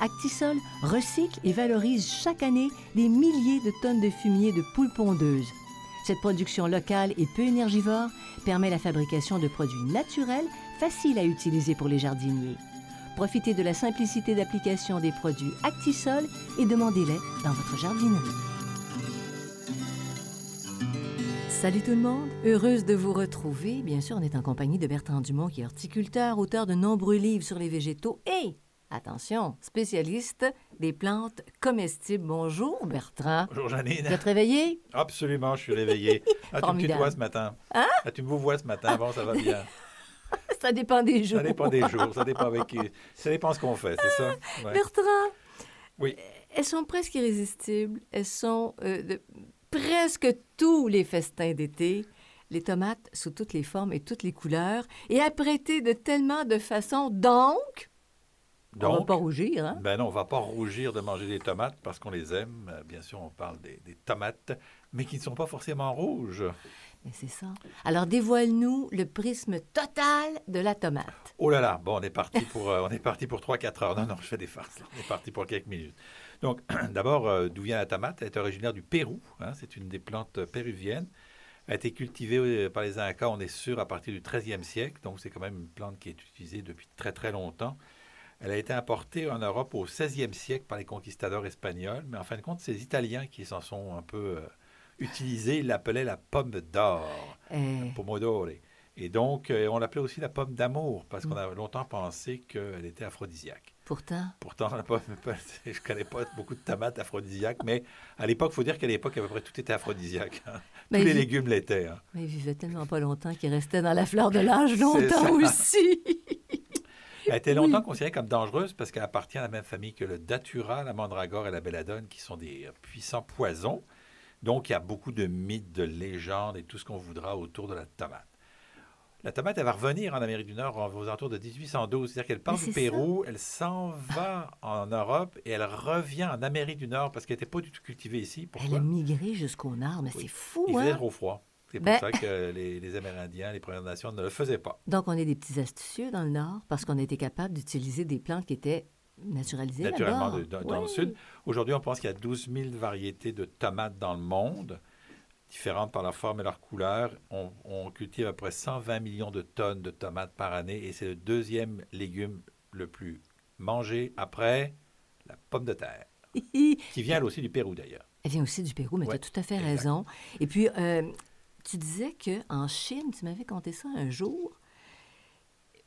Actisol recycle et valorise chaque année des milliers de tonnes de fumier de poules pondeuses. Cette production locale et peu énergivore permet la fabrication de produits naturels faciles à utiliser pour les jardiniers. Profitez de la simplicité d'application des produits Actisol et demandez-les dans votre jardinerie. Salut tout le monde, heureuse de vous retrouver. Bien sûr, on est en compagnie de Bertrand Dumont, qui est horticulteur, auteur de nombreux livres sur les végétaux et, attention, spécialiste des plantes comestibles. Bonjour Bertrand. Bonjour Janine. Vous êtes réveillé? Absolument, je suis réveillé. Ah, tu me tutoies ce matin? Hein? Ah, tu me vois ce matin? Bon, ça va bien. Ça dépend des jours. Ça dépend des jours, ça dépend avec qui. Ça dépend ce qu'on fait, c'est ça? Ouais. Bertrand, Oui. elles sont presque irrésistibles. Elles sont euh, de presque tous les festins d'été. Les tomates sous toutes les formes et toutes les couleurs et apprêtées de tellement de façons. Donc, on va Donc, pas rougir, hein? ben non, on va pas rougir de manger des tomates parce qu'on les aime. Euh, Bien sûr, on parle des, des tomates, mais qui ne sont pas forcément rouges. Mais c'est ça. Alors, dévoile-nous le prisme total de la tomate. Oh là là, bon, on est parti pour, euh, on est parti pour 3-4 heures. Non, non, je fais des farces. là. On est parti pour quelques minutes. Donc, d'abord, euh, d'où vient la tomate? Elle est originaire du Pérou. hein, c'est une des plantes péruviennes. Elle a été cultivée par les Incas, on est sûr, à partir du 13e siècle. Donc, c'est quand même une plante qui est utilisée depuis très, très longtemps. Elle a été importée en Europe au 16e siècle par les conquistadors espagnols. Mais en fin de compte, c'est les Italiens qui s'en sont un peu euh, utilisés. Ils l'appelaient la pomme d'or. Euh, Pomodoro. Et donc, euh, on l'appelait aussi la pomme d'amour, parce qu'on a longtemps pensé qu'elle était aphrodisiaque. pourtant, Pourtant, la pomme- je ne connais pas beaucoup de tomates aphrodisiaques, mais à l'époque, il faut dire qu'à l'époque, à peu près tout était aphrodisiaque. hein. Tous les vi- légumes l'étaient. hein. mais il vivait tellement pas longtemps qu'il restait dans la fleur de l'âge longtemps aussi. Elle a été longtemps considérée comme dangereuse parce qu'elle appartient à la même famille que le datura, la mandragore et la belladone, qui sont des puissants poisons. Donc, il y a beaucoup de mythes, de légendes et tout ce qu'on voudra autour de la tomate. La tomate, elle va revenir en Amérique du Nord aux alentours de 1812. C'est-à-dire qu'elle part du Pérou, elle s'en va en Europe et elle revient en Amérique du Nord parce qu'elle n'était pas du tout cultivée ici. Elle a migré jusqu'au nord, mais Oui. c'est fou, Il faisait hein? trop froid. C'est pour Ben- ça que les, les Amérindiens, les Premières Nations ne le faisaient pas. Donc, on est des petits astucieux dans le nord parce qu'on a été capable d'utiliser des plantes qui étaient naturalisées naturellement là-bas. de- dans, dans le Oui. sud. Aujourd'hui, on pense qu'il y a 12 000 variétés de tomates dans le monde, différentes par leur forme et leur couleur. On, on cultive à peu près 120 millions de tonnes de tomates par année et c'est le deuxième légume le plus mangé après la pomme de terre, qui vient elle aussi du Pérou d'ailleurs. Elle vient aussi du Pérou, mais Ouais, tu as tout à fait exact. raison. Et puis, euh, tu disais qu'en Chine, tu m'avais conté ça un jour,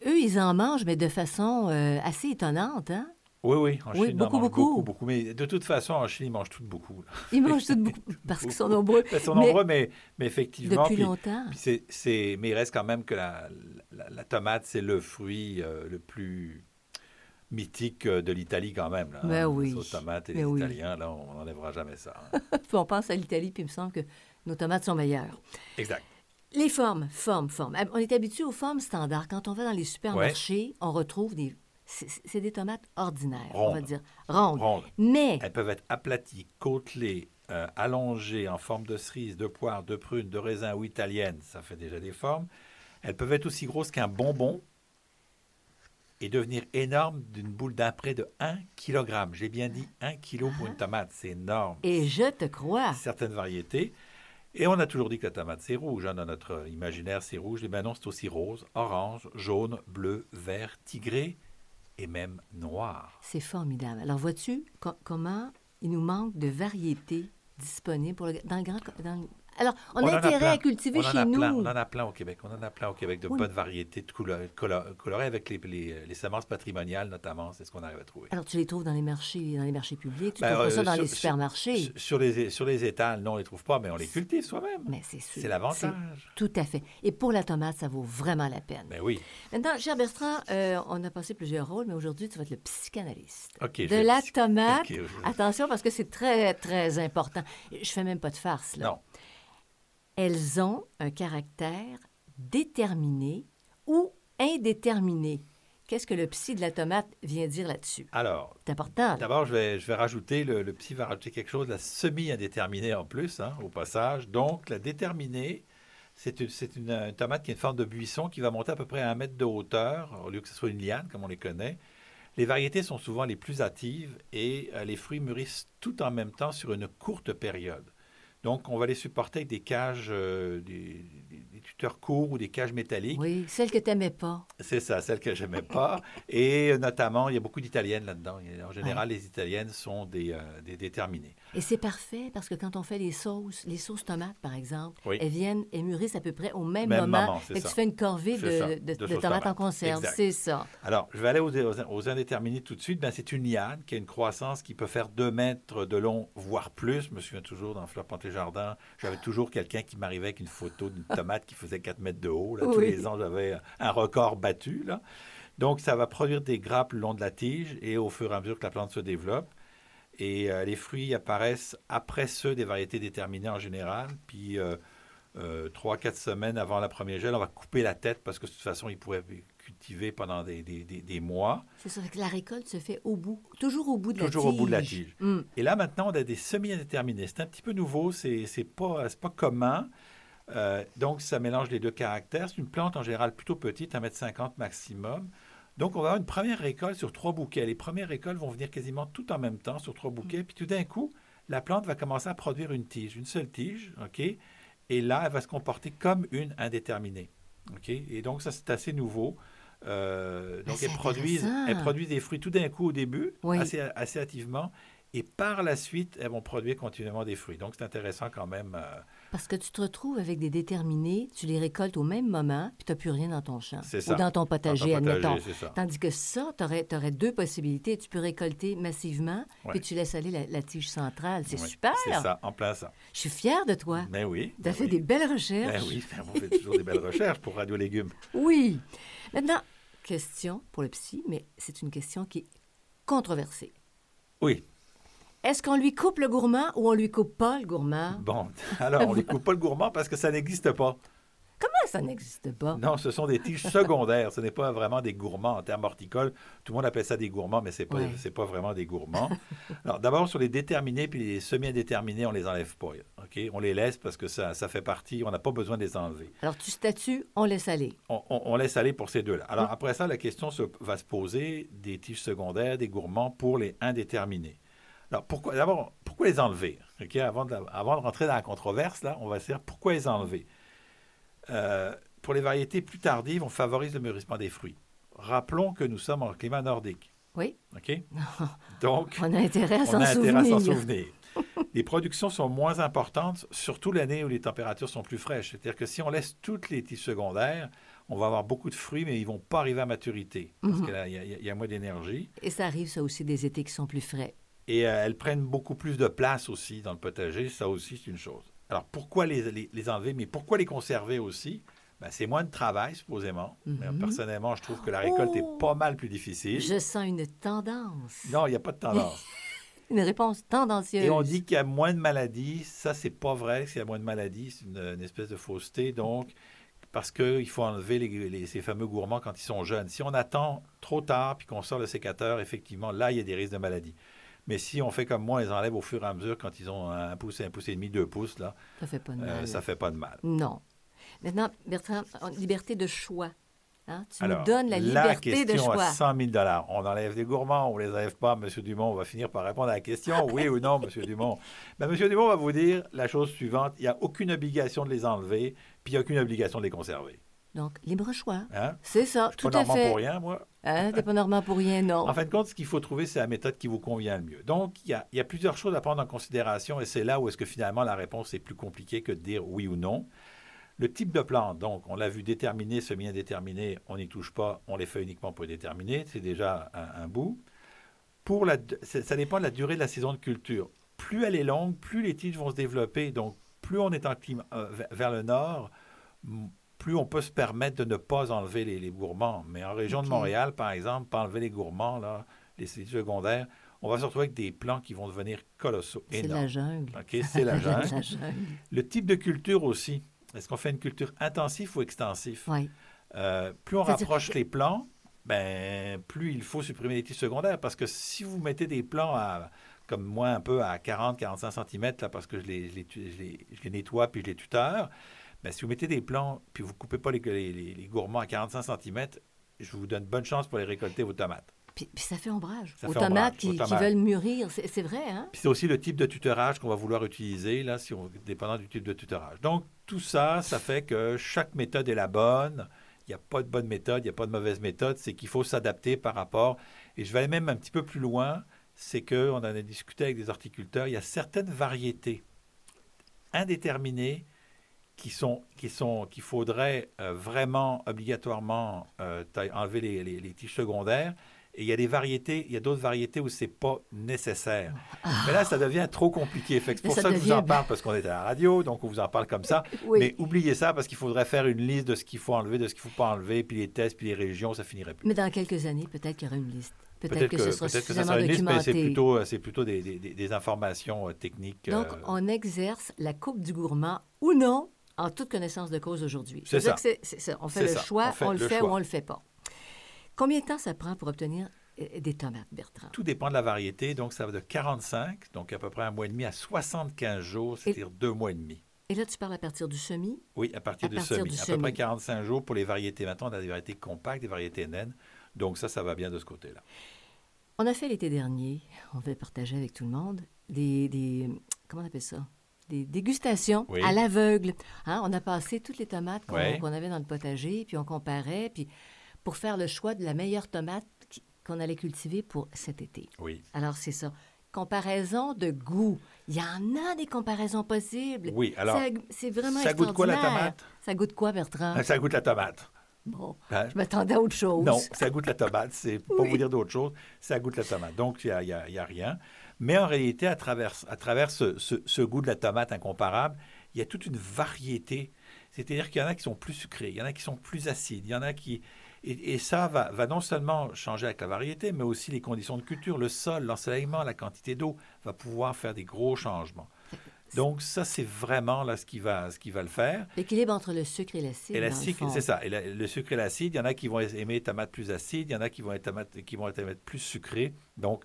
eux, ils en mangent, mais de façon euh, assez étonnante, hein? Oui, oui, en Oui, Chine, beaucoup, beaucoup. beaucoup, beaucoup. Mais de toute façon, en Chine, ils mangent tout beaucoup. là. Ils mangent tout beaucoup parce qu'ils sont nombreux. Ils sont Mais nombreux, mais, mais effectivement. Depuis puis- longtemps. Puis mais il reste quand même que la, la- la tomate, c'est le fruit euh, le plus mythique euh, de l'Italie quand même. Là, Ben hein. oui. La sauce tomate et Ben les oui. Italiens, là, on n'enlèvera jamais ça. hein. Puis on pense à l'Italie, puis il me semble que nos tomates sont meilleures. exact. Les formes, formes, formes. On est habitué aux formes standards. Quand on va dans les supermarchés, on retrouve des... C'est des tomates ordinaires, on va dire. Rondes. Rondes. Mais, Elles peuvent être aplaties, côtelées, euh, allongées en forme de cerise, de poire, de prune, de raisin ou italienne. Ça fait déjà des formes. Elles peuvent être aussi grosses qu'un bonbon et devenir énormes d'une boule d'un près de 1 kg. J'ai bien dit 1 kg pour une tomate. C'est énorme. et je te crois. certaines variétés. Et on a toujours dit que la tomate, c'est rouge. hein, dans notre imaginaire, c'est rouge. Et bien non, c'est aussi rose, orange, jaune, bleu, vert, tigré et même noir. C'est formidable. Alors, vois-tu co- comment il nous manque de variétés disponibles pour le- dans le grand, dans Alors, on, a intérêt à cultiver chez nous. on en a plein au Québec. On en a plein au Québec de bonnes variétés de couleurs, colorées avec les, les, semences patrimoniales, notamment. C'est ce qu'on arrive à trouver. Alors, tu les trouves dans les marchés, dans les marchés publics? Tu ben, trouves pas ça euh, dans les supermarchés? Sur, les, sur les étals, non, on ne les trouve pas, mais on les cultive soi-même. Mais c'est sûr. C'est l'avantage. Tout à fait. Et pour la tomate, ça vaut vraiment la peine. Ben oui. Maintenant, cher Bertrand, euh, on a passé plusieurs rôles, mais aujourd'hui, tu vas être le psychanalyste. De la tomate. Attention, parce que c'est très, très important. Je fais même pas de farce, là. Non elles ont un caractère déterminé ou indéterminé. Qu'est-ce que le psy de la tomate vient dire là-dessus? Alors, c'est important. D'abord, je vais, je vais rajouter, le, psy va rajouter quelque chose, la semi-indéterminée en plus, hein, au passage. Donc, la déterminée, c'est une, une, tomate qui est une forme de buisson qui va monter à peu près à un mètre de hauteur, au lieu que ce soit une liane, comme on les connaît. Les variétés sont souvent les plus hâtives et euh, les fruits mûrissent tout en même temps sur une courte période. Donc, on va les supporter avec des cages, euh, des, tuteurs courts ou des cages métalliques. Oui, celles que tu n'aimais pas. C'est ça, celles que je n'aimais pas. Et notamment, il y a beaucoup d'italiennes là-dedans. En général, les italiennes sont des, euh, des déterminées. Et c'est parfait parce que quand on fait les sauces, les sauces tomates, par exemple, elles viennent et mûrissent à peu près au même, moment. et tu fais une corvée de, de, tomates en conserve. C'est ça. Alors, je vais aller aux, aux, indéterminés tout de suite. Ben, c'est une liane qui a une croissance qui peut faire 2 mètres de long, voire plus. Je me souviens toujours dans Fleur Panté Jardin, j'avais toujours quelqu'un qui m'arrivait avec une photo d'une tomate qui faisait 4 mètres de haut. Tous les ans, j'avais un record battu. Là. Donc, ça va produire des grappes le long de la tige et au fur et à mesure que la plante se développe, et euh, les fruits apparaissent après ceux des variétés déterminées en général. Puis, euh, euh, trois, quatre semaines avant la première gel, on va couper la tête parce que de toute façon, ils pourraient cultiver pendant des, des, des, mois. C'est ça, que la récolte se fait au bout, toujours au bout de la tige. Toujours au bout de la tige. Mm. Et là, maintenant, on a des semi-indéterminés. C'est un petit peu nouveau, c'est pas, pas commun. donc, ça mélange les deux caractères. C'est une plante en général plutôt petite, 1,50 m maximum. Donc, on va avoir une première récolte sur trois bouquets. Les premières récoltes vont venir quasiment tout en même temps sur trois bouquets. Mm. Puis tout d'un coup, la plante va commencer à produire une tige, une seule tige, OK? Et là, elle va se comporter comme une indéterminée. OK? Et donc, ça, c'est assez nouveau. Euh, donc, elle produit, elle produit des fruits tout d'un coup au début, assez, assez hâtivement. Et par la suite, elles vont produire continuellement des fruits. Donc, c'est intéressant quand même. Euh, Parce que tu te retrouves avec des déterminés, tu les récoltes au même moment, puis tu n'as plus rien dans ton champ. Ça. Ou dans ton potager, admettons. Tandis que ça, tu aurais, aurais, deux possibilités. Tu peux récolter massivement, puis tu laisses aller la, tige centrale. C'est super. C'est ça, en plein ça. Je suis fière de toi. Ben oui. Tu as ben fait des belles recherches. Ben oui, on fait toujours des belles recherches pour Radio Légumes. Oui. Maintenant, question pour le psy, mais c'est une question qui est controversée. Oui. Est-ce qu'on lui coupe le gourmand ou on lui coupe pas le gourmand? Bon, alors on lui coupe pas le gourmand parce que ça n'existe pas. Comment ça n'existe pas? Non, ce sont des tiges secondaires. Ce n'est pas vraiment des gourmands en termes horticoles. Tout le monde appelle ça des gourmands, mais ce n'est pas, pas vraiment des gourmands. Alors, d'abord, sur les déterminés puis les semi-indéterminés, on les enlève pas. OK? On les laisse parce que ça, ça fait partie. On n'a pas besoin de les enlever. Alors, tu statues, on laisse aller. On, laisse aller pour ces deux-là. Alors, hum. après ça, la question va se poser des tiges secondaires, des gourmands pour les indéterminés. Alors, pourquoi, d'abord, pourquoi les enlever? Avant, de, avant, de, rentrer dans la controverse, là, on va se dire pourquoi les enlever? Euh, pour les variétés plus tardives, on favorise le mûrissement des fruits. Rappelons que nous sommes en climat nordique. Oui. OK? Donc, on a intérêt à s'en souvenir. souvenir. les productions sont moins importantes, surtout l'année où les températures sont plus fraîches. C'est-à-dire que si on laisse toutes les tiges secondaires, on va avoir beaucoup de fruits, mais ils ne vont pas arriver à maturité parce mhm. qu'il y, y, a moins d'énergie. Et ça arrive, ça aussi, des étés qui sont plus frais. Et euh, elles prennent beaucoup plus de place aussi dans le potager. Ça aussi, c'est une chose. Alors, pourquoi les, les, enlever, mais pourquoi les conserver aussi? Ben, c'est moins de travail, supposément. Mhm. personnellement, je trouve que la récolte est pas mal plus difficile. Je sens une tendance. Non, il n'y a pas de tendance. une réponse tendancieuse. Et on dit qu'il y a moins de maladies. Ça, c'est pas vrai qu'il y a moins de maladies. C'est une, espèce de fausseté. Donc, parce qu'il faut enlever les, ces fameux gourmands quand ils sont jeunes. Si on attend trop tard puis qu'on sort le sécateur, effectivement, là, il y a des risques de maladies. Mais si on fait comme moi, ils enlèvent au fur et à mesure quand ils ont un pouce, un pouce et demi, deux pouces, là, ça fait pas de euh, mal. ça fait pas de mal. Non. Maintenant, Bertrand, liberté de choix. Hein? Tu nous donnes la liberté de choix. à 100 000 On enlève des gourmands, on ne les enlève pas. Monsieur Dumont on va finir par répondre à la question, oui ou non, Monsieur Dumont? Ben, Monsieur Dumont va vous dire la chose suivante il n'y a aucune obligation de les enlever, puis il n'y a aucune obligation de les conserver. Donc, libre choix. Hein? C'est ça, Je tout pas à normand fait. pour rien, moi. Hein, T'es pas normand pour rien, non. En fin de compte, ce qu'il faut trouver, c'est la méthode qui vous convient le mieux. Donc, il y a, il y a plusieurs choses à prendre en considération et c'est là où est-ce que finalement la réponse est plus compliquée que de dire oui ou non. Le type de plante, donc, on l'a vu déterminé, semi-indéterminé, on n'y touche pas, on les fait uniquement pour les déterminer, c'est déjà un, un bout. Pour la, ça dépend de la durée de la saison de culture. Plus elle est longue, plus les tiges vont se développer. Donc, plus on est en climat, euh, vers- le nord, plus on peut se permettre de ne pas enlever les, les gourmands. Mais en région de Montréal, par exemple, pas enlever les gourmands, là, les tiges secondaires, on va se retrouver avec des plants qui vont devenir colossaux, C'est la jungle. OK, c'est la jungle. la jungle. Le type de culture aussi. Est-ce qu'on fait une culture intensive ou extensive? Oui. Euh, plus on rapproche que- les plants, ben, plus il faut supprimer les tiges secondaires. Parce que si vous mettez des plants à, comme moi, un peu à 40-45 cm, là, parce que je les, je les tu- je les- je les nettoie puis je les tuteur, ben, si vous mettez des plants puis vous ne coupez pas les, les- gourmands à 45 cm, je vous donne bonne chance pour les récolter vos tomates. Puis, puis ça fait ombrage. Ça aux fait tomates ombrage, qui, aux qui tomates. veulent mûrir. C'est vrai, hein? Puis c'est aussi le type de tutorage qu'on va vouloir utiliser, là, si on, dépendant du type de tutorage. Donc, tout ça, ça fait que chaque méthode est la bonne. Il n'y a pas de bonne méthode, il n'y a pas de mauvaise méthode. C'est qu'il faut s'adapter par rapport. Et je vais aller même un petit peu plus loin. C'est qu'on en a discuté avec des horticulteurs. Il y a certaines variétés indéterminées qui sont, qui sont, qu'il faudrait euh, vraiment obligatoirement euh, enlever les, les- les tiges secondaires. Et il y a des variétés, il y a d'autres variétés où c'est pas nécessaire. Mais là, ça devient trop compliqué. Que c'est pour ça ça, que je vous en devient- parle parce qu'on est à la radio, donc on vous en parle comme ça. Oui. Mais oubliez ça parce qu'il faudrait faire une liste de ce qu'il faut enlever, de ce qu'il faut pas enlever, puis les tests, puis les régions, ça finirait plus. Mais dans quelques années, peut-être qu'il y aura une liste. Peut-être que, ce sera peut-être que ça suffisamment sera une liste, mais c'est documenté. plutôt, euh, c'est plutôt des, des- des- des informations euh, techniques. Donc, euh, on exerce la coupe du gourmand ou non, en toute connaissance de cause aujourd'hui. C'est ça. On fait le ça. choix, On fait on, le le fait choix. ou on le fait pas. Combien de temps ça prend pour obtenir euh, des tomates, Bertrand? Tout dépend de la variété, donc ça va de 45, donc à peu près un mois et demi, à 75 jours, c'est-à-dire deux mois et demi. Et là, tu parles à partir du semis. Oui, à partir À du partir semis. du à peu près semis. 45 jours pour les variétés. Maintenant, on a des variétés compactes, des variétés naines. Donc ça, ça va bien de ce côté-là. On a fait l'été dernier, on va partager avec tout le monde, des, des- comment on appelle ça? Des dégustations Oui. à l'aveugle. Hein, On a passé toutes les tomates qu'on avait dans le potager, puis on comparait, puis pour faire le choix de la meilleure tomate qu'on allait cultiver pour cet été. Oui. Alors, c'est ça. Comparaison de goût. Il y en a des comparaisons possibles. Oui, alors, Ça- c'est vraiment ça goûte quoi, la tomate? Ça goûte quoi, Bertrand? Ça goûte la tomate. Bon, Hein? je m'attendais à autre chose. Non, ça goûte la tomate. C'est pour Oui. vous dire d'autre chose. Ça goûte la tomate. Donc, il n'y a rien. Mais en réalité, à travers, à travers ce, ce- ce goût de la tomate incomparable, il y a toute une variété. C'est-à-dire qu'il y en a qui sont plus sucrés, il y en a qui sont plus acides, il y en a qui... Et, et ça va, va non seulement changer avec la variété, mais aussi les conditions de culture, le sol, l'ensoleillement, la quantité d'eau, va pouvoir faire des gros changements. Donc ça, c'est vraiment là ce qui va, ce qui va le faire. L'équilibre entre le sucre et l'acide. Et l'acide, c'est ça. Et la- le sucre et l'acide, il y en a qui vont aimer les tomates plus acides, il y en a qui vont être tomates, qui vont être plus sucrées. Donc,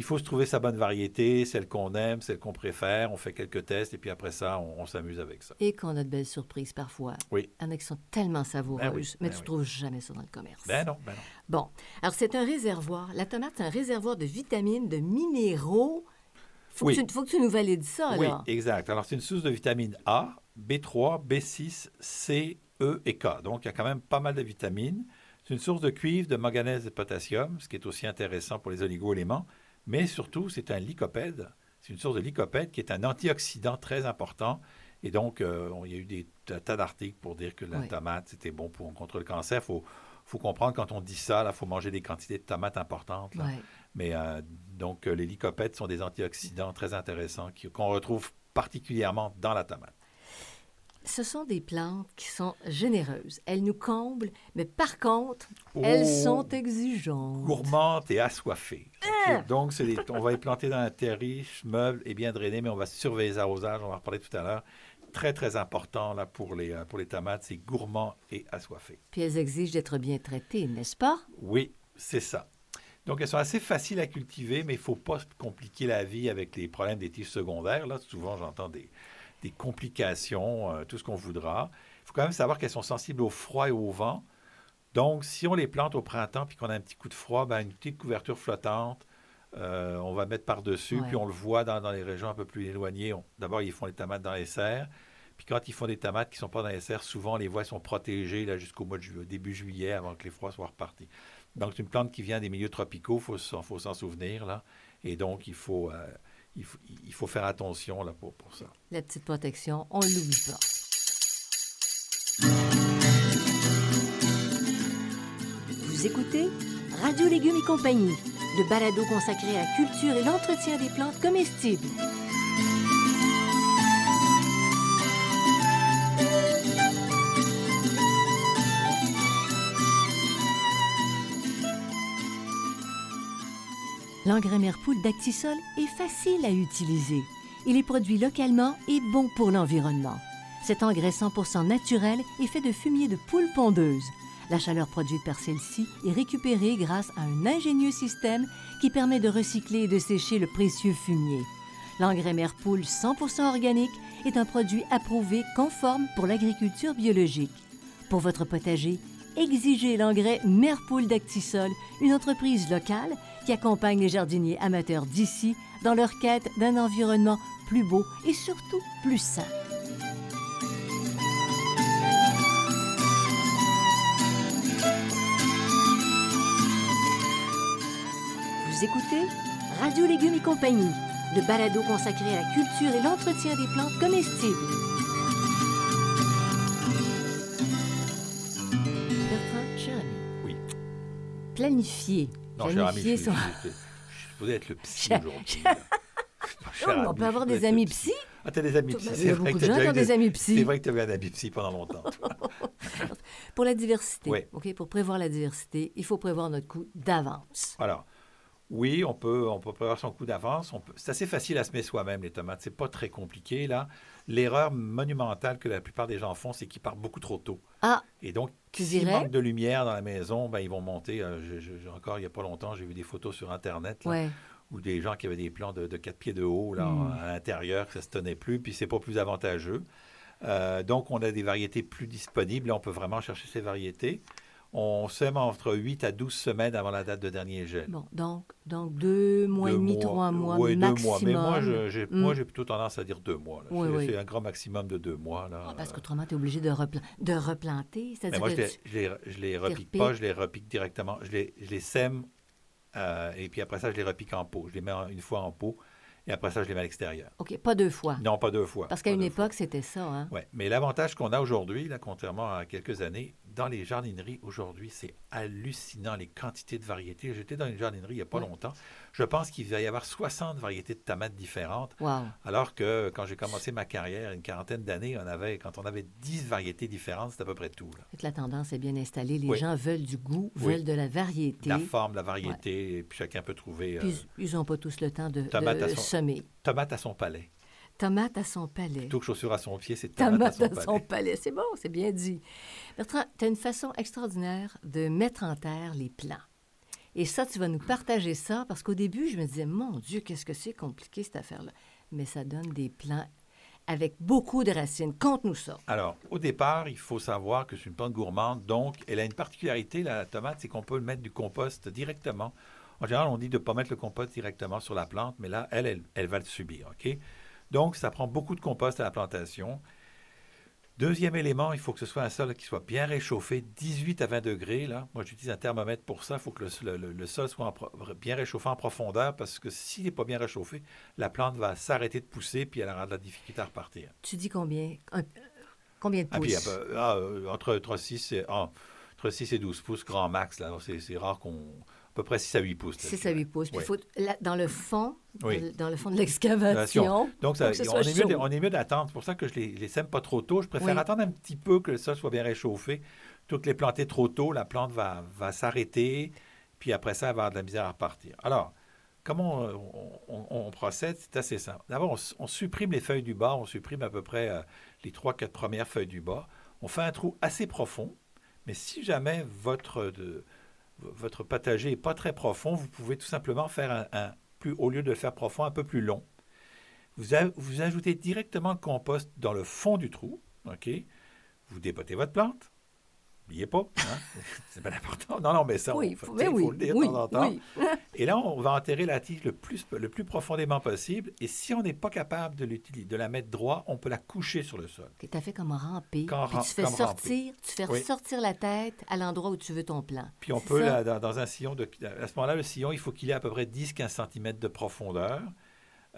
il faut se trouver sa bonne variété, celle qu'on aime, celle qu'on préfère. On fait quelques tests et puis après ça, on, on s'amuse avec ça. Et qu'on a de belles surprises parfois. Oui. Il y en a qui sont tellement savoureuses, Ben oui, mais ben tu ne oui. trouves jamais ça dans le commerce. Ben non, ben non. Bon, alors c'est un réservoir. La tomate, c'est un réservoir de vitamines, de minéraux. Faut, Oui. que, tu, faut que tu nous valides ça, oui, là. exact. Alors, c'est une source de vitamine A, B3, B6, C, E et K. Donc, il y a quand même pas mal de vitamines. C'est une source de cuivre, de manganèse et de potassium, ce qui est aussi intéressant pour les oligo-éléments. Mais surtout, c'est un lycopède. C'est une source de lycopède qui est un antioxydant très important. Et donc, euh, il y a eu des tas d'articles pour dire que la Oui. tomate, c'était bon pour contre le cancer. Il faut, faut comprendre quand on dit ça, il faut manger des quantités de tomates importantes. là. Mais euh, donc, euh, les lycopèdes sont des antioxydants très intéressants qu'on retrouve particulièrement dans la tomate. Ce sont des plantes qui sont généreuses. Elles nous comblent, mais par contre, elles Oh, sont exigeantes. Gourmandes et assoiffées. Donc, c'est on va les planter dans un terre riche, meuble et bien drainé, mais on va surveiller les arrosages. On va en reparler tout à l'heure. Très, très important là, pour, les, euh, pour les tomates, c'est gourmand et assoiffé. Puis elles exigent d'être bien traitées, n'est-ce pas? Oui, c'est ça. Donc, elles sont assez faciles à cultiver, mais il ne faut pas se compliquer la vie avec les problèmes des tiges secondaires. Là, souvent, j'entends des, des complications, euh, tout ce qu'on voudra. Il faut quand même savoir qu'elles sont sensibles au froid et au vent. Donc, si on les plante au printemps puis qu'on a un petit coup de froid, ben, une petite couverture flottante, euh, on va mettre par-dessus, Ouais. puis on le voit dans, dans les régions un peu plus éloignées. On- D'abord, ils font les tomates dans les serres. Puis quand ils font des tomates qui ne sont pas dans les serres, souvent les voies sont protégées là, jusqu'au mois de début juillet avant que les froids soient repartis. Donc c'est une plante qui vient des milieux tropicaux, il faut, s'en- faut s'en souvenir. Là. Et donc il faut, euh, il faut, il faut faire attention là, pour, pour ça. La petite protection, on ne l'oublie pas. Vous écoutez Radio Légumes et compagnie, le balado consacré à la culture et l'entretien des plantes comestibles. L'engrais Merpoule d'Actisol est facile à utiliser. Il est produit localement et bon pour l'environnement. Cet engrais 100% naturel est fait de fumier de poule pondeuse. La chaleur produite par celle-ci est récupérée grâce à un ingénieux système qui permet de recycler et de sécher le précieux fumier. L'engrais Merpoule 100% organique est un produit approuvé conforme pour l'agriculture biologique. Pour votre potager, exigez l'engrais Merpoule d'Actisol, une entreprise locale qui accompagne les jardiniers amateurs d'ici dans leur quête d'un environnement plus beau et surtout plus sain. Vous écoutez Radio Légumes et compagnie, le balado consacré à la culture et l'entretien des plantes comestibles. Bertrand, cher ami, Oui. planifier. Non, cher ami, je, planifier son- je- je- être le psy aujourd'hui. on ami, peut avoir des amis le psy. Ah, t'as des amis psy. C'est vrai que gens des amis psy. C'est vrai que tu avais un ami psy pendant longtemps. Pour la diversité, Oui. OK, pour prévoir la diversité, il faut prévoir notre coût d'avance. Alors, oui, on peut, on peut prévoir son coup d'avance. C'est assez facile à semer soi-même, les tomates. C'est pas très compliqué, là. L'erreur monumentale que la plupart des gens font, c'est qu'ils partent beaucoup trop tôt. Ah, Et donc, s'il dirais? manque de lumière dans la maison, ben, ils vont monter. euh, je- je- je- encore, il n'y a pas longtemps, j'ai vu des photos sur Internet. là, ouais. ou des gens qui avaient des plants de, de 4 pieds de haut là, Mm. à l'intérieur, que ça se tenait plus, puis c'est pas plus avantageux. Euh, donc, on a des variétés plus disponibles. Là, on peut vraiment chercher ces variétés. On sème entre 8 à 12 semaines avant la date de dernier gel. Bon, donc, donc deux mois et demi, trois mois ouais, maximum. deux mois. Mais moi, je- j'ai Mm. moi, j'ai plutôt tendance à dire deux mois. Oui, c'est oui. c'est un grand maximum de deux mois. Là. Ah, parce qu'autrement, tu es obligé de, repla- de replanter. Mais moi, je que les, les, repique pas, je les repique directement. Je les, je les sème euh, et puis après ça, je les repique en pot. Je les mets en- une fois en pot et après ça, je les mets à l'extérieur. OK, pas deux fois. Non, pas deux fois. Parce qu'à une époque, c'était ça. Hein? Ouais, mais l'avantage qu'on a aujourd'hui, là, contrairement à quelques années, dans les jardineries aujourd'hui, c'est hallucinant les quantités de variétés. J'étais dans une jardinerie il n'y a pas Ouais. longtemps. Je pense qu'il va y avoir 60 variétés de tomates différentes, Wow. alors que quand j'ai commencé ma carrière, une quarantaine d'années, on avait, quand on avait 10 variétés différentes, c'était à peu près tout. là. La tendance est bien installée. Les Oui. gens veulent du goût, Oui. veulent de la variété. La forme, la variété, et puis chacun peut trouver euh, ils n'ont pas tous le temps de, Tomate de à son- semer. tomate à son palais. Tomate à son palais. Plutôt que chaussure à son pied, c'est tomate, Tomate à son palais. palais. C'est bon, c'est bien dit. Bertrand, tu as une façon extraordinaire de mettre en terre les plants. Et ça, tu vas nous partager ça, parce qu'au début, je me disais, mon Dieu, qu'est-ce que c'est compliqué cette affaire-là. Mais ça donne des plants avec beaucoup de racines. Conte-nous ça. Alors, au départ, il faut savoir que c'est une plante gourmande, donc elle a une particularité, la tomate, c'est qu'on peut mettre du compost directement. En général, on dit de ne pas mettre le compost directement sur la plante, mais là, elle, elle, elle va le subir. Donc, ça prend beaucoup de compost à la plantation. Deuxième élément, il faut que ce soit un sol qui soit bien réchauffé, 18 à 20 degrés. Là. Moi, j'utilise un thermomètre pour ça. Il faut que le, le- le sol soit en bien réchauffé en profondeur parce que s'il n'est pas bien réchauffé, la plante va s'arrêter de pousser puis elle aura de la difficulté à repartir. Tu dis combien? Un- combien de Ah, pouces? ah, ah, euh, entre, entre, 6 et, ah, entre 6 et 12 pouces, grand max. c'est rare qu'on. À peu près 6 à 8 pouces. là, 6 je à dirais. 8 pouces. Puis Oui. faut, là, dans le fond, Oui. de- dans le fond de l'excavation, Donc, ça, on, est mieux de- chaud. on est mieux d'attendre. C'est pour ça que je les, les sème pas trop tôt. Je préfère Oui. attendre un petit peu que le sol soit bien réchauffé. Toutes les planter trop tôt, la plante va, va s'arrêter. Puis après ça, elle va avoir de la misère à repartir. Alors, comment on, on- on procède? C'est assez simple. D'abord, on, supprime les feuilles du bas. On supprime à peu près euh, les 3-4 premières feuilles du bas. On fait un trou assez profond. Mais si jamais votre, de- votre potager n'est pas très profond, vous pouvez tout simplement faire un, plus, au lieu de le faire profond, un peu plus long. Vous, vous ajoutez directement le compost dans le fond du trou. OK? Vous dépotez votre plante. N'oubliez pas, hein? c'est pas important. Non, non, mais ça, Oui, il faut, mais le dire oui, de temps en temps. Et là, on va enterrer la tige le plus, le plus profondément possible. Et si on n'est pas capable de, de la mettre droit, on peut la coucher sur le sol. Tu as fait comme ramper. Comme Puis tu fais sortir, tu fais Oui. sortir la tête à l'endroit où tu veux ton plan. Puis on peut, là, dans, dans un sillon, de, à ce moment-là, le sillon, il faut qu'il ait à peu près 10-15 cm de profondeur.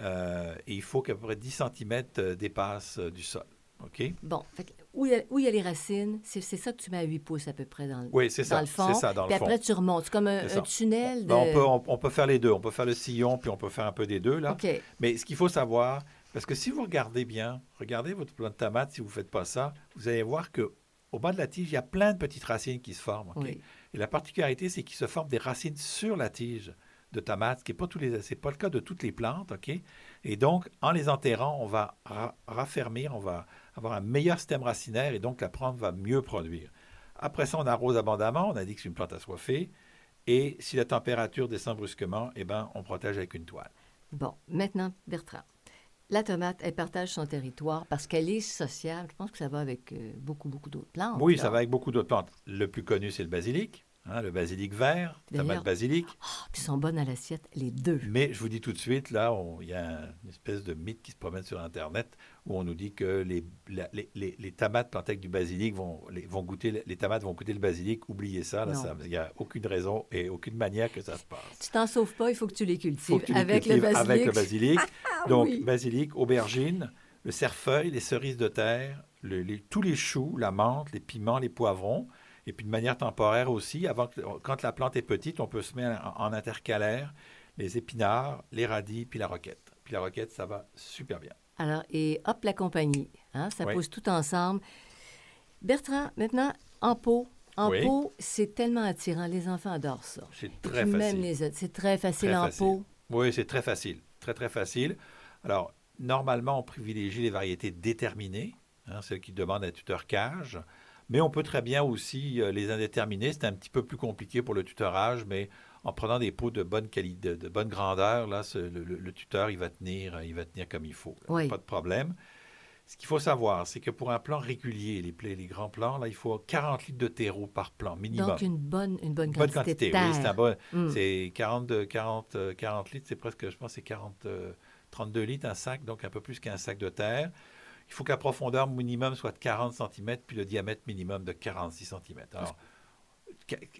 Euh, et il faut qu'à peu près 10 cm dépasse du sol. OK? Bon, fait où, il y a, où il y a les racines, c'est c'est ça que tu mets à 8 pouces à peu près dans, le- Oui, c'est dans ça. le fond. C'est ça, dans Puis le fond. après, tu remontes. C'est comme un, tunnel de... Ben, on, peut, on, on peut faire les deux. On peut faire le sillon, puis on peut faire un peu des deux, là. Mais ce qu'il faut savoir, parce que si vous regardez bien, regardez votre plant de tomate, si vous ne faites pas ça, vous allez voir que au bas de la tige, il y a plein de petites racines qui se forment. Oui. Et la particularité, c'est qu'il se forme des racines sur la tige de tomate, ce qui n'est pas, tous les, c'est pas le cas de toutes les plantes. OK? Et donc, en les enterrant, on va ra- raffermir, on va avoir un meilleur système racinaire et donc la plante va mieux produire. Après ça, on arrose abondamment. On a dit que c'est une plante assoiffée. Et si la température descend brusquement, eh ben, on protège avec une toile. Bon, maintenant, Bertrand. La tomate, elle partage son territoire parce qu'elle est sociable. Je pense que ça va avec euh, beaucoup, beaucoup d'autres plantes. Oui, là. ça va avec beaucoup d'autres plantes. Le plus connu, c'est le basilic, hein, le basilic vert, tomate basilic. Ah, puis ils sont bonnes à l'assiette, les deux. Mais je vous dis tout de suite, là, il y a un- une espèce de mythe qui se promène sur Internet où on nous dit que les, la- les, les- les tomates plantées avec du basilic vont, les, vont goûter, les tomates vont goûter le basilic. Oubliez ça, il n'y a aucune raison et aucune manière que ça se passe. Tu t'en sauves pas, il faut que tu les cultives tu avec, le cultives basilic. avec le basilic. Donc, oui. basilic, aubergine, le cerfeuil, les cerises de terre, le- tous les choux, la menthe, les piments, les poivrons. Et puis de manière temporaire aussi, avant que- quand la plante est petite, on peut se mettre en, en intercalaire les épinards, les radis, puis la roquette. Puis la roquette, ça va super bien. Alors, et hop, la compagnie. Hein, ça Oui. pousse tout ensemble. Bertrand, maintenant, en pot. En Oui. pot, c'est tellement attirant. Les enfants adorent ça. C'est très facile. Même les autres, c'est très facile Très en facile. pot. Oui, c'est très facile. Très, très facile. Alors, normalement, on privilégie les variétés déterminées, hein, celles qui demandent un tuteur cage. Mais on peut très bien aussi euh, les indéterminés. C'est un petit peu plus compliqué pour le tutorage, mais en prenant des pots de bonne qualité, de, de bonne grandeur, là, le, le- le tuteur, il va tenir, euh, il va tenir comme il faut. Oui. Pas de problème. Ce qu'il faut savoir, c'est que pour un plan régulier, les, grands plans, là, il faut 40 litres de terreau par plan, minimum. Donc, une bonne, une bonne Bonne quantité, quantité, de terre. oui, c'est un bon. Mm. C'est 40, de- 40, euh, 40 litres, c'est presque, je pense, c'est 40, euh, 32 litres un sac, donc un peu plus qu'un sac de terre. Il faut que la profondeur minimum soit de 40 cm, puis le diamètre minimum de 46 cm. Alors,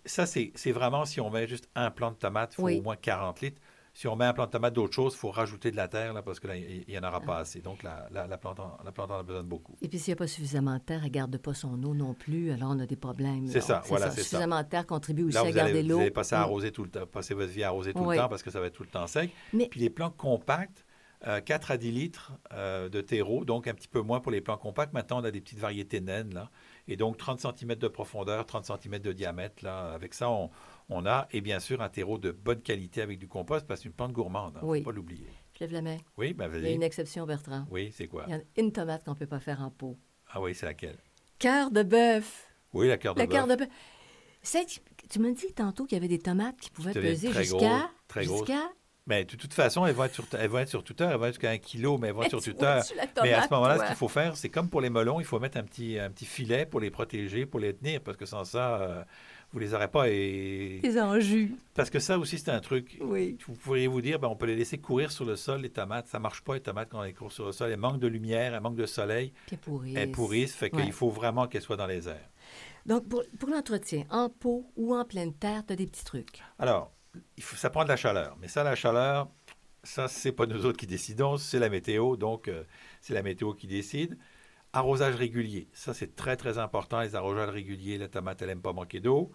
ça, c'est vraiment si on met juste un plant de tomate, il faut Oui. au moins 40 litres. Si on met un plant de tomate d'autre chose, il faut rajouter de la terre, là, parce que là, il n'y en aura Ah. pas assez. Donc, la, la- la plante, en, la plante en a besoin de beaucoup. Et puis, s'il n'y a pas suffisamment de terre, elle ne garde pas son eau non plus. Alors, on a des problèmes. C'est ça, voilà, c'est ça. Suffisamment de terre contribue aussi Là, à garder l'eau. vous allez passer à arroser tout le temps, passer votre vie à arroser tout Oui. le temps parce que ça va être tout le temps sec. Mais- Puis les plants compacts, euh, 4 à 10 litres euh, de terreau, donc un petit peu moins pour les plants compacts. Maintenant, on a des petites variétés naines, là. Et donc 30 cm de profondeur, 30 cm de diamètre, là. Avec ça, on, on a, et bien sûr, un terreau de bonne qualité avec du compost parce que c'est une plante gourmande, il Oui. faut pas l'oublier. Je lève la main. Oui, ben Il y a une exception, Bertrand. Oui, c'est quoi? Il y a une tomate qu'on ne peut pas faire en pot. Ah oui, c'est laquelle? Cœur de bœuf. Oui, la cœur de La cœur bœuf. de bœuf. Tu m'as dit tantôt qu'il y avait des tomates qui pouvaient peser jusqu'à... jusqu'à... Mais de toute façon, elles vont être sur, elles vont être sur Twitter, elles vont être jusqu'à un kilo, mais elles vont être sur Twitter. Mais à ce moment-là, ce qu'il faut faire, c'est comme pour les melons, il faut mettre un petit, un petit filet pour les protéger, pour les tenir, parce que sans ça, euh, vous les aurez pas. Et... Les enjeux. Parce que ça aussi, c'est un truc. Oui. Vous pourriez vous dire, ben, on peut les laisser courir sur le sol, les tomates. Ça marche pas, les tomates, quand elles courent sur le sol. Elles manquent de lumière, elles manquent de soleil, Puis elles pourrissent. elles pourrissent. Fait qu'il faut vraiment qu'elles soient dans les airs. Donc, pour, pour l'entretien, en pot ou en pleine terre, tu as des petits trucs? Alors, il faut, ça prend de la chaleur. Mais ça, la chaleur, ça, c'est pas nous autres qui décidons, c'est la météo. Donc, euh, c'est la météo qui décide. Arrosage régulier. Ça, c'est très, très important. Les arrosages réguliers, la tomate, elle n'aime pas manquer d'eau.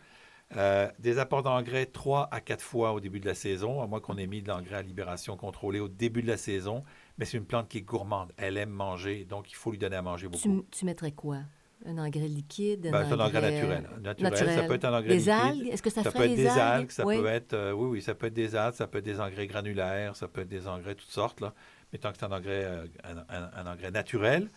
Euh, des apports d'engrais 3 à 4 fois au début de la saison, à moins qu'on ait mis de l'engrais à libération contrôlée au début de la saison. Mais c'est une plante qui est gourmande. Elle aime manger, donc il faut lui donner à manger beaucoup. Tu, tu mettrais quoi? Un engrais liquide? Un Ben, c'est un engrais engrais naturel. Naturel, ça peut être un engrais Des liquide. algues? Est-ce que ça, Ça peut être des algues? algues, ça oui. peut être, euh, oui, oui, ça peut être des algues, ça peut être des engrais granulaires, ça peut être des engrais toutes sortes, là. Mais tant que c'est un engrais, euh, un, un- un engrais naturel.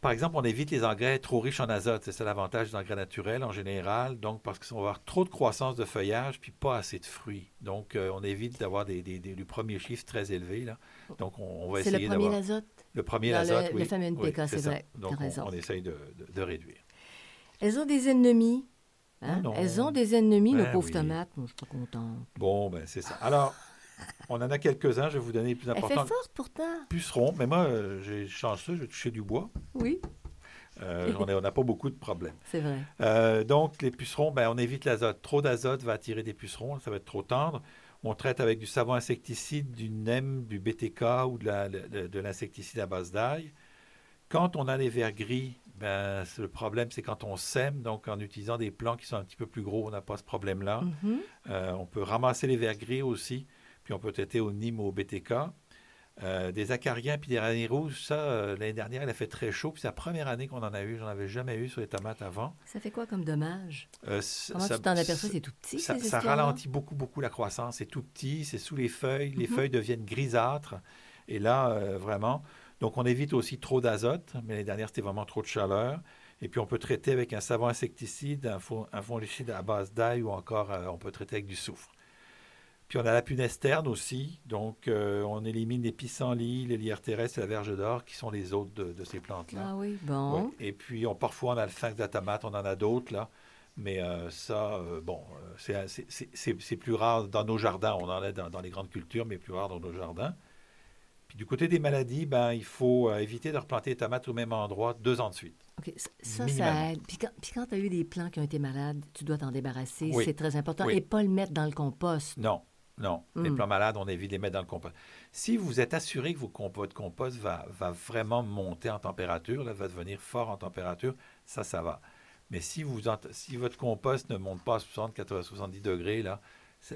Par exemple, on évite les engrais trop riches en azote. C'est ça l'avantage des engrais naturels en général. Donc, parce qu'on va avoir trop de croissance de feuillage puis pas assez de fruits. Donc, euh, on évite d'avoir des, des- des- du premier chiffre très élevé. Là. Donc, on, on va C'est essayer d'avoir l'azote? le premier Dans le- l'azote. le oui. fameux NPK, Oui, c'est vrai. Donc, on- essaye de, de- de réduire. Elles ont des ennemis. hein? Non. Elles ont des ennemis, nos Ben pauvres oui. tomates. Moi, je suis pas contente. Bon, ben c'est ça. Alors, on en a quelques-uns. Je vais vous donner les plus Elle fait importants. forte pourtant. Pucerons. Mais moi, euh, j'ai chanceux, je vais toucher du bois. Oui, Euh, on n'a pas beaucoup de problèmes. c'est vrai. Euh, donc, les pucerons, ben, on évite l'azote. Trop d'azote va attirer des pucerons, ça va être trop tendre. On traite avec du savon insecticide, du NEM, du BTK ou de, la- de- de l'insecticide à base d'ail. Quand on a des vers gris, ben, le problème, c'est quand on sème. Donc, en utilisant des plants qui sont un petit peu plus gros, on n'a pas ce problème-là. Mhm. Euh, on peut ramasser les vers gris aussi, puis on peut traiter au NIM ou au BTK. Euh, des acariens puis des araignées rouges, ça, euh, l'année dernière, il a fait très chaud. Puis c'est la première année qu'on en a eu. J'en avais jamais eu sur les tomates avant. Ça fait quoi comme dommage? Euh, Comment ça- tu t'en aperçois? C'est tout petit, ça, ces ça ralentit beaucoup, beaucoup la croissance. C'est tout petit, c'est sous les feuilles. Les Mhm. feuilles deviennent grisâtres. Et là, euh, vraiment. Donc, on évite aussi trop d'azote. Mais l'année dernière, c'était vraiment trop de chaleur. Et puis, on peut traiter avec un savon insecticide, un, fon- un fongicide à base d'ail ou encore, on peut traiter avec du soufre. Puis, on a la punaise terne aussi. Donc, euh, on élimine les pissenlits, les lierres terrestres et la verge d'or, qui sont les hôtes de, de ces plantes-là. Ah oui, bon. Ouais. Et puis, on, parfois, on a le sphinx tomate, on en a d'autres, là. Mais euh, ça, euh, bon, c'est- plus rare dans nos jardins. On en a dans, dans les grandes cultures, mais plus rare dans nos jardins. Puis du côté des maladies, ben, il faut éviter de replanter les tomates au même endroit deux ans de suite. OK, ça, ça, aide. Puis quand, quand tu as eu des plants qui ont été malades, tu dois t'en débarrasser. Oui. C'est très important. Oui. Et pas le mettre dans le compost. Non, non. Les Hmm. plants malades, on évite de les mettre dans le compost. Si vous êtes assuré que vos votre compost va, va vraiment monter en température, là, va devenir fort en température, ça, ça va. Mais si, vous si votre compost ne monte pas à 60, 80, 70 degrés, là,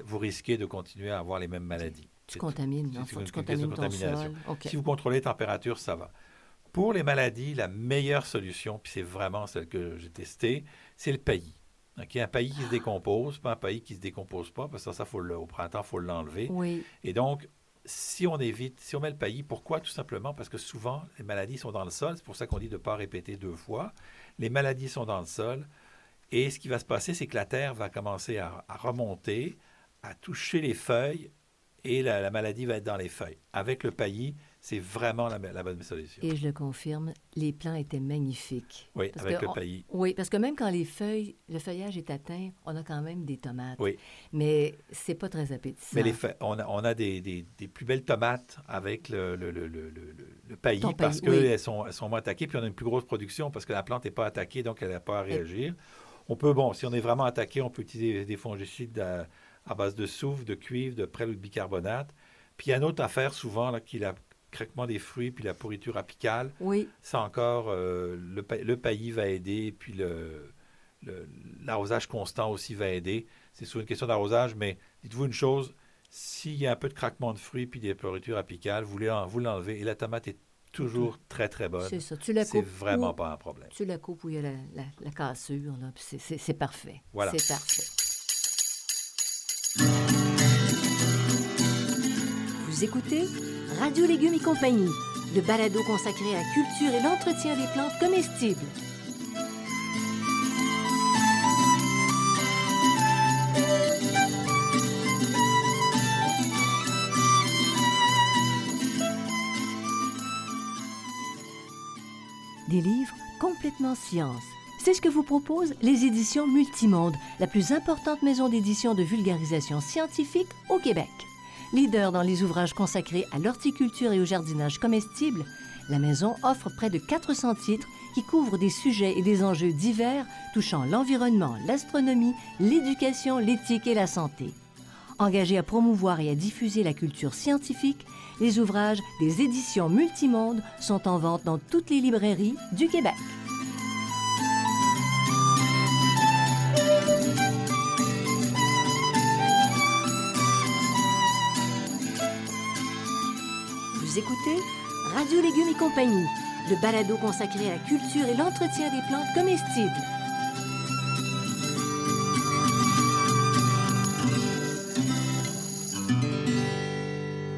vous risquez de continuer à avoir les mêmes maladies. Tu contamines, une tu contamines ton sol. OK. Si vous contrôlez les températures, ça va. Pour les maladies, la meilleure solution, puis c'est vraiment celle que j'ai testée, c'est le paillis. OK, un paillis qui se décompose, pas un paillis qui ne se décompose pas, parce que ça, faut le- au printemps, il faut l'enlever. Oui, Et donc, si on évite, si on met le paillis, pourquoi? Tout simplement parce que souvent, les maladies sont dans le sol. C'est pour ça qu'on dit de ne pas répéter deux fois. Les maladies sont dans le sol. Et ce qui va se passer, c'est que la terre va commencer à, à remonter, à toucher les feuilles, et la, la maladie va être dans les feuilles. Avec le paillis, c'est vraiment la, la bonne solution. et je le confirme, les plants étaient magnifiques. oui, parce avec que le on- paillis. Oui, parce que même quand les feuilles, le feuillage est atteint, on a quand même des tomates. Oui. Mais c'est pas très appétissant. Mais les feuilles- on a, on a des, des- des plus belles tomates avec le, le, le, le, le- le paillis Ton parce qu'elles oui. sont, elles sont moins attaquées, puis on a une plus grosse production parce que la plante n'est pas attaquée, donc elle n'a pas à réagir. On peut, bon, si on est vraiment attaqué, on peut utiliser des fongicides à, à base de soufre, de cuivre, de prêle ou de bicarbonate. Puis il y a une autre affaire souvent là, qui est le craquement des fruits puis la pourriture apicale. Oui, Ça encore, euh, le, le paillis va aider, puis le- l'arrosage constant aussi va aider. C'est souvent une question d'arrosage, mais dites-vous une chose, s'il y a un peu de craquement de fruits puis des pourritures apicales, vous l'en- vous l'enlevez et la tomate est toujours très, très bonne. c'est ça. Tu la C'est coupes. vraiment où- pas un problème. Tu la coupes où il y a la, la- la cassure, là, puis c'est- c'est c'est parfait. Voilà. C'est parfait. Vous écoutez Radio Légumes et compagnie, le balado consacré à la culture et l'entretien des plantes comestibles. Des livres complètement science. C'est ce que vous proposent les éditions Multimonde, la plus importante maison d'édition de vulgarisation scientifique au Québec. Leader dans les ouvrages consacrés à l'horticulture et au jardinage comestible, la maison offre près de 400 titres qui couvrent des sujets et des enjeux divers touchant l'environnement, l'astronomie, l'éducation, l'éthique et la santé. Engagés à promouvoir et à diffuser la culture scientifique, les ouvrages des éditions Multimonde sont en vente dans toutes les librairies du Québec. Vous écoutez Radio Légumes et compagnie, le balado consacré à la culture et l'entretien des plantes comestibles.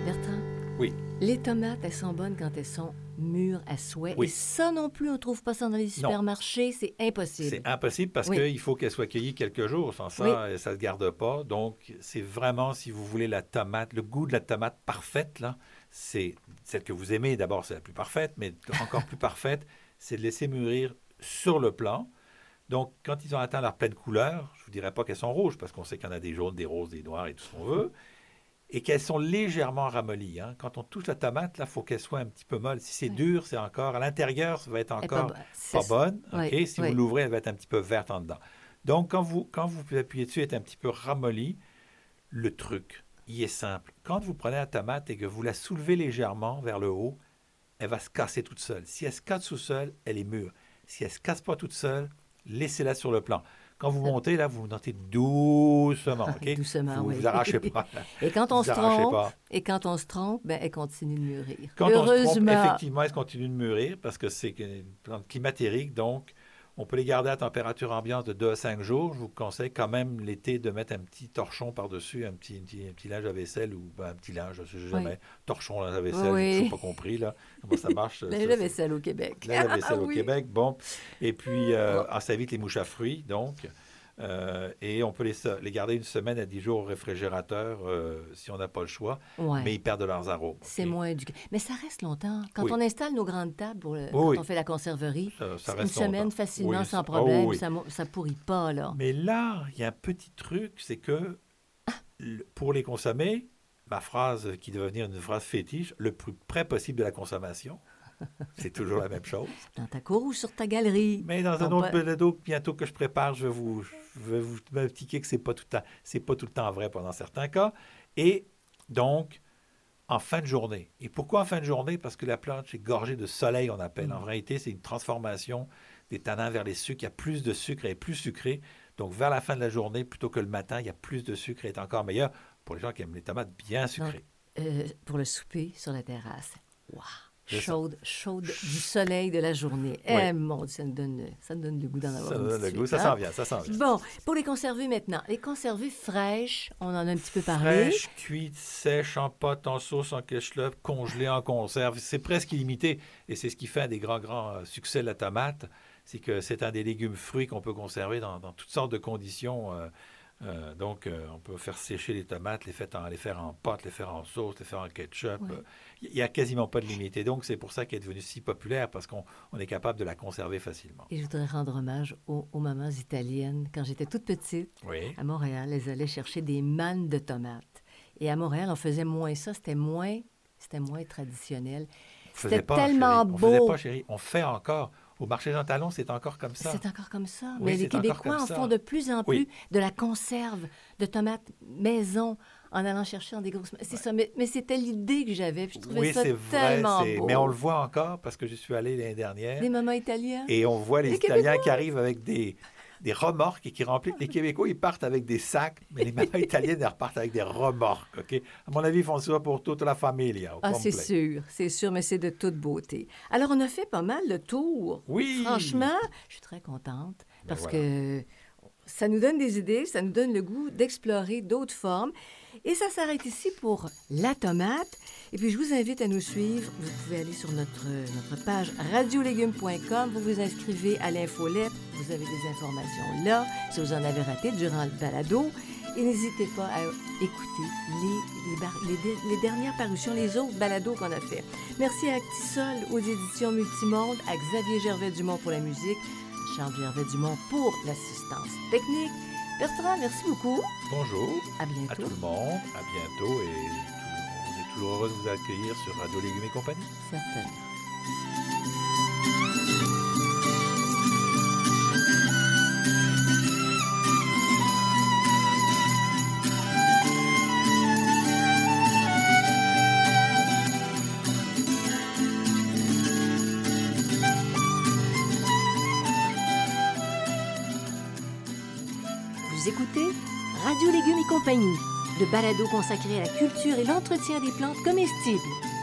Bertrand, Oui. les tomates, elles sont bonnes quand elles sont mûres à souhait. Oui. Et ça non plus, on ne trouve pas ça dans les supermarchés, c'est impossible. C'est impossible parce Oui. qu'il faut qu'elle soit cueillie quelques jours. Sans ça, euh, ça ne se garde pas. Donc, c'est vraiment, si vous voulez, la tomate, le goût de la tomate parfaite, là, c'est celle que vous aimez. D'abord, c'est la plus parfaite, mais encore plus parfaite, c'est de laisser mûrir sur le plant. Donc, quand ils ont atteint leur pleine couleur, je ne vous dirais pas qu'elles sont rouges, parce qu'on sait qu'il y en a des jaunes, des roses, des noirs et tout ce qu'on veut, et qu'elles sont légèrement ramollies. hein. Quand on touche la tomate, là, il faut qu'elle soit un petit peu molle. Si c'est dur, c'est encore... À l'intérieur, ça va être pas encore pas bonne. Oui, Si oui. vous l'ouvrez, elle va être un petit peu verte en dedans. Donc, quand vous, quand vous appuyez dessus, elle est un petit peu ramollie. Le truc, il est simple. Quand vous prenez la tomate et que vous la soulevez légèrement vers le haut, elle va se casser toute seule. Si elle se casse toute seule, elle est mûre. Si elle ne se casse pas toute seule, laissez-la sur le plan. Quand vous Ça- montez, là, vous montez doucement. ok? Doucement, vous oui. vous arrachez pas. Et quand on Vous se trompe, pas. et quand on se trompe, ben, elle continue de mûrir. Quand on se trompe, Heureusement. effectivement, elle continue de mûrir parce que c'est une plante climatérique, donc on peut les garder à température ambiante de 2 à 5 jours. Je vous conseille quand même l'été de mettre un petit torchon par-dessus, un petit, un petit, un petit linge à vaisselle ou ben, un petit linge, je sais jamais, torchon linge à vaisselle, Oui. je n'ai pas compris là, comment ça marche. La c'est- vaisselle au Québec. la vaisselle Ah au oui. Québec, bon. Et puis, euh, Oh. ah, ça évite les mouches à fruits, donc. Euh, et on peut les, les garder une semaine à 10 jours au réfrigérateur euh, si on n'a pas le choix, Ouais. mais ils perdent de leurs arômes. C'est moins du... Mais ça reste longtemps. Quand Oui. on installe nos grandes tables, pour le- Oui, quand oui. on fait la conserverie, Ça- ça une semaine facilement, sans problème, oh oui. ça, ça pourrit pas, là. Mais là, il y a un petit truc, c'est que pour les consommer, ma phrase qui devait devenir une phrase fétiche, le plus près possible de la consommation, c'est toujours la même chose. Dans ta cour ou sur ta galerie? Mais dans un autre balado bientôt que je prépare, je vais vous, je vais vous m'indiquer que c'est pas tout le temps, c'est pas tout le temps vrai pendant certains cas. Et donc, en fin de journée. Et pourquoi en fin de journée? Parce que la plante est gorgée de soleil, on appelle. En Mm. réalité, c'est une transformation des tanins vers les sucres. Il y a plus de sucre, elle est plus sucrée. Donc, vers la fin de la journée, plutôt que le matin, il y a plus de sucre et est encore meilleur pour les gens qui aiment les tomates bien sucrées. Euh, pour le souper sur la terrasse. Wow! Chaude, chaude du soleil de la journée. Eh mon Dieu, ça me donne, ça me donne le goût d'en avoir Ça donne le goût, ça hein? s'en vient, ça s'en vient. Bon, pour les conserver maintenant. Les conserver fraîches, on en a un petit peu parlé. Fraîche, cuite, sèche, en pâte, en sauce, en ketchup, congelée, en conserve. C'est presque illimité. Et c'est ce qui fait un des grands, grands euh, succès de la tomate. C'est que c'est un des légumes fruits qu'on peut conserver dans, dans toutes sortes de conditions. euh, euh, donc, euh, on peut faire sécher les tomates, les faire, en, les faire en pâte, les faire en sauce, les faire en ketchup. Oui. Il n'y a quasiment pas de limite. Et donc, c'est pour ça qu'elle est devenue si populaire, parce qu'on on est capable de la conserver facilement. Et je voudrais rendre hommage aux, aux mamans italiennes. Quand j'étais toute petite, Oui. à Montréal, elles allaient chercher des mannes de tomates. Et à Montréal, on faisait moins ça. C'était moins, c'était moins traditionnel. C'était tellement chérie. On faisait beau. pas, chérie. On fait encore. Au marché Jean Talon, c'est encore comme ça. C'est encore comme ça. Oui, Mais les Québécois en font de plus en Oui. plus de la conserve de tomates maison en allant chercher des grosses. C'est ça. Mais, mais c'était l'idée que j'avais. Je trouvais Oui, ça vrai. tellement c'est- beau. Mais on le voit encore parce que je suis allé l'année dernière Des mamans italiennes. et on voit les, Les Italiens qui arrivent avec des, des remorques et qui remplissent. Les Québécois, ils partent avec des sacs, mais les mamans italiennes, elles repartent avec des remorques. ok? À mon avis, ils font ça pour toute la famille. au Ah, c'est sûr, c'est sûr, mais c'est de toute beauté. Alors, on a fait pas mal le tour. Oui. Franchement, je suis très contente Ben parce voilà. que ça nous donne des idées, ça nous donne le goût d'explorer d'autres formes. Et ça s'arrête ici pour la tomate. Et puis, je vous invite à nous suivre. Vous pouvez aller sur notre, notre page radiolégumes.com. Vous vous inscrivez à l'infolette. Vous avez des informations là, si vous en avez raté durant le balado. Et n'hésitez pas à écouter les, les, dernières parutions, les autres balados qu'on a fait. Merci à Actisol, aux éditions Multimonde, à Xavier Gervais-Dumont pour la musique, Charles Gervais-Dumont pour l'assistance technique. Bertrand, merci beaucoup. Bonjour À à bientôt. tout le monde. À bientôt. Et tout- on est toujours heureux de vous accueillir sur Radio Légumes et compagnie. Certainement. Compagnie, le balado consacré à la culture et l'entretien des plantes comestibles.